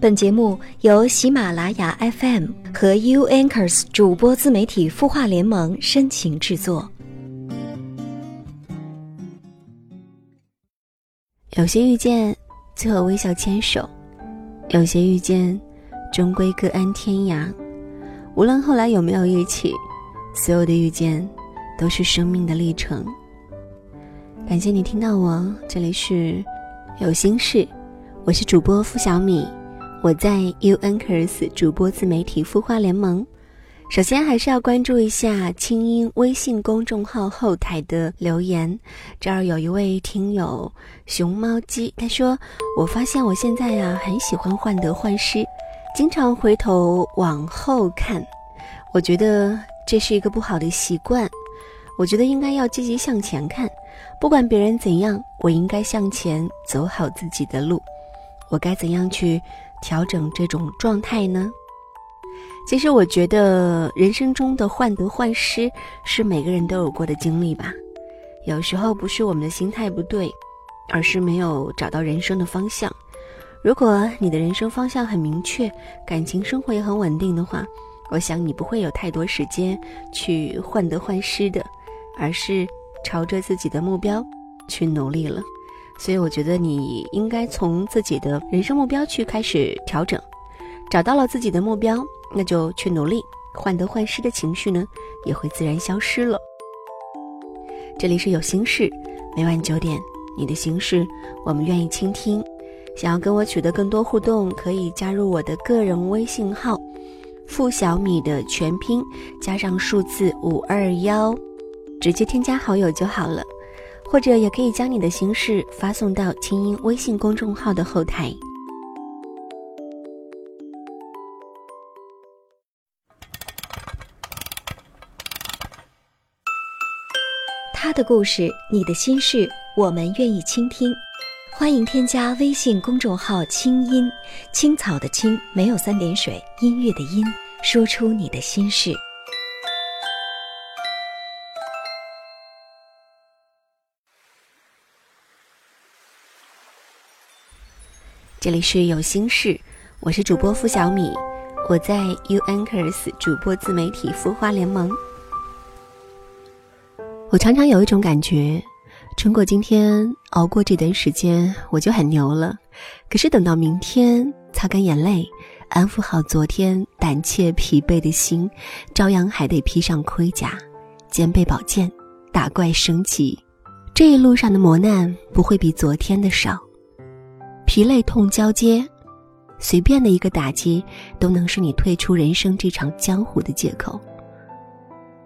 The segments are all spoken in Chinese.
本节目由喜马拉雅 FM 和 U Anchors 主播自媒体孵化联盟深情制作。有些遇见，最后微笑牵手；有些遇见，终归各安天涯。无论后来有没有一起，所有的遇见，都是生命的历程。感谢你听到我，这里是有心事，我是主播付小米。我在 U N K E R S 主播自媒体孵化联盟。首先还是要关注一下清音微信公众号后台的留言。这儿有一位听友熊猫鸡，他说：“我发现我现在呀很喜欢患得患失，经常回头往后看。我觉得这是一个不好的习惯。我觉得应该要积极向前看，不管别人怎样，我应该向前走好自己的路。我该怎样去？”调整这种状态呢？其实我觉得人生中的患得患失是每个人都有过的经历吧。有时候不是我们的心态不对，而是没有找到人生的方向。如果你的人生方向很明确，感情生活也很稳定的话，我想你不会有太多时间去患得患失的，而是朝着自己的目标去努力了。所以我觉得你应该从自己的人生目标去开始调整，找到了自己的目标，那就去努力，患得患失的情绪呢也会自然消失了。这里是有心事，每晚九点，你的心事我们愿意倾听。想要跟我取得更多互动，可以加入我的个人微信号“付小米”的全拼加上数字五二幺，直接添加好友就好了。或者也可以将你的心事发送到清音微信公众号的后台。他的故事，你的心事，我们愿意倾听。欢迎添加微信公众号“清音青草”的青没有三点水，音乐的音，说出你的心事。这里是有心事，我是主播付小米，我在 U Anchors 主播自媒体孵化联盟。我常常有一种感觉，撑过今天，熬过这段时间，我就很牛了。可是等到明天，擦干眼泪，安抚好昨天胆怯疲惫的心，照样还得披上盔甲，肩背宝剑，打怪升级。这一路上的磨难不会比昨天的少。疲累痛交接，随便的一个打击都能是你退出人生这场江湖的借口。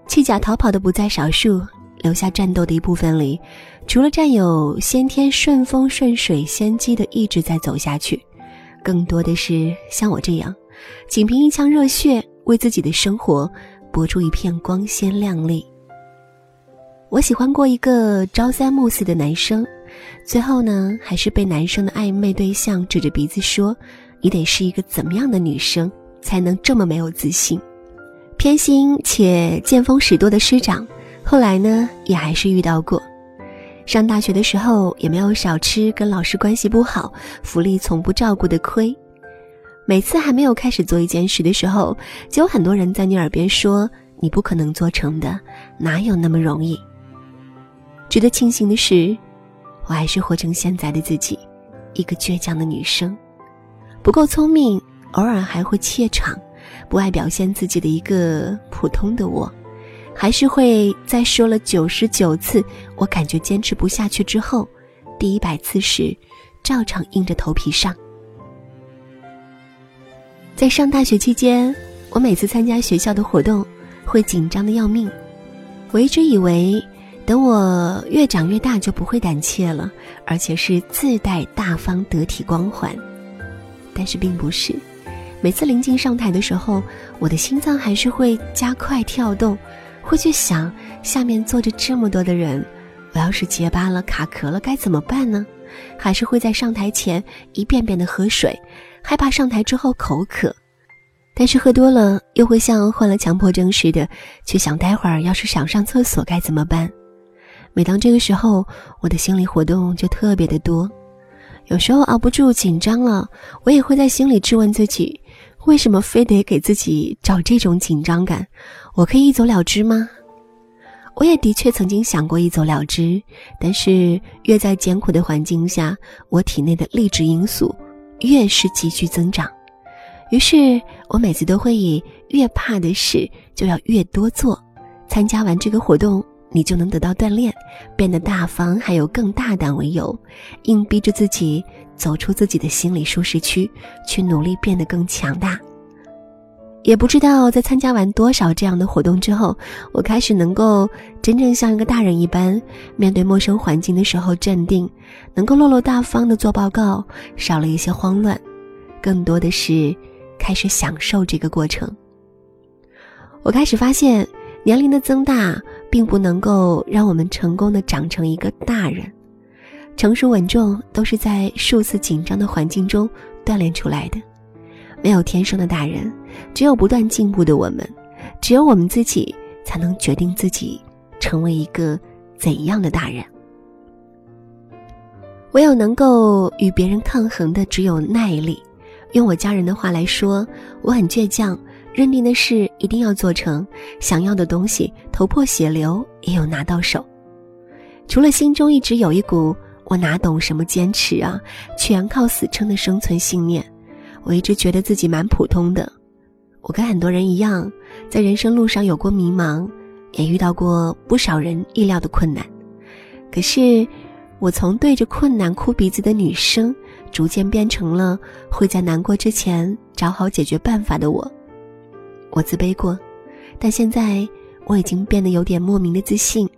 弃甲逃跑的不在少数，留下战斗的一部分里，除了占有先天顺风顺水先机的意志在走下去，更多的是像我这样，仅凭一腔热血为自己的生活搏出一片光鲜亮丽。我喜欢过一个朝三暮四的男生。最后呢，还是被男生的暧昧对象指着鼻子说：“你得是一个怎么样的女生，才能这么没有自信？”偏心且见风使舵的师长，后来呢，也还是遇到过。上大学的时候，也没有少吃跟老师关系不好、福利从不照顾的亏。每次还没有开始做一件事的时候，就有很多人在你耳边说：“你不可能做成的，哪有那么容易？”值得庆幸的是。我还是活成现在的自己，一个倔强的女生，不够聪明，偶尔还会怯场，不爱表现自己的一个普通的我，还是会在说了九十九次我感觉坚持不下去之后，第一百次时，照常硬着头皮上。在上大学期间，我每次参加学校的活动，会紧张的要命，我一直以为。等我越长越大，就不会胆怯了，而且是自带大方得体光环。但是并不是，每次临近上台的时候，我的心脏还是会加快跳动，会去想下面坐着这么多的人，我要是结巴了、卡壳了该怎么办呢？还是会在上台前一遍遍的喝水，害怕上台之后口渴。但是喝多了，又会像患了强迫症似的，去想待会儿要是想上厕所该怎么办。每当这个时候，我的心理活动就特别的多，有时候熬不住紧张了，我也会在心里质问自己：为什么非得给自己找这种紧张感？我可以一走了之吗？我也的确曾经想过一走了之，但是越在艰苦的环境下，我体内的励志因素越是急剧增长。于是我每次都会以越怕的事就要越多做，参加完这个活动。你就能得到锻炼，变得大方，还有更大胆为由，硬逼着自己走出自己的心理舒适区，去努力变得更强大。也不知道在参加完多少这样的活动之后，我开始能够真正像一个大人一般，面对陌生环境的时候镇定，能够落落大方的做报告，少了一些慌乱，更多的是开始享受这个过程。我开始发现，年龄的增大。并不能够让我们成功的长成一个大人，成熟稳重都是在数次紧张的环境中锻炼出来的。没有天生的大人，只有不断进步的我们。只有我们自己才能决定自己成为一个怎样的大人。唯有能够与别人抗衡的，只有耐力。用我家人的话来说，我很倔强。认定的事一定要做成，想要的东西头破血流也有拿到手。除了心中一直有一股我哪懂什么坚持啊，全靠死撑的生存信念，我一直觉得自己蛮普通的。我跟很多人一样，在人生路上有过迷茫，也遇到过不少人意料的困难。可是，我从对着困难哭鼻子的女生，逐渐变成了会在难过之前找好解决办法的我。我自卑过，但现在我已经变得有点莫名的自信。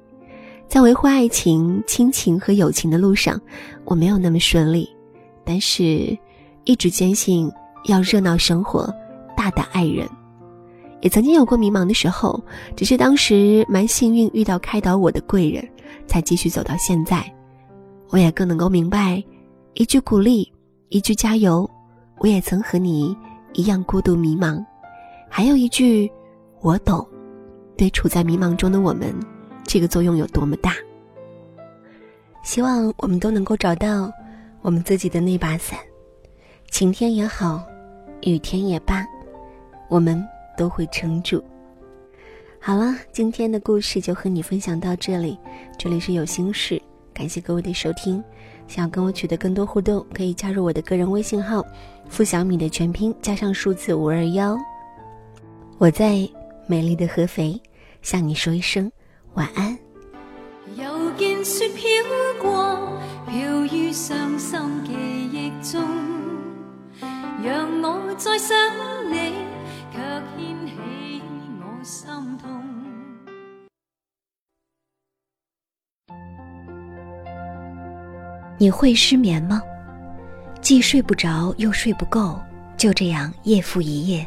在维护爱情、亲情和友情的路上，我没有那么顺利，但是一直坚信要热闹生活、大胆爱人。也曾经有过迷茫的时候，只是当时蛮幸运遇到开导我的贵人，才继续走到现在。我也更能够明白，一句鼓励，一句加油，我也曾和你一样孤独迷茫。还有一句，我懂，对处在迷茫中的我们，这个作用有多么大。希望我们都能够找到我们自己的那把伞，晴天也好，雨天也罢，我们都会撑住。好了，今天的故事就和你分享到这里，这里是有心事，感谢各位的收听。想要跟我取得更多互动，可以加入我的个人微信号“付小米”的全拼加上数字五二幺。我在美丽的合肥向你说一声晚安。又见雪飘过飘于伤心记忆中让我再想你却掀起我心痛。你会失眠吗？既睡不着又睡不够就这样夜复一夜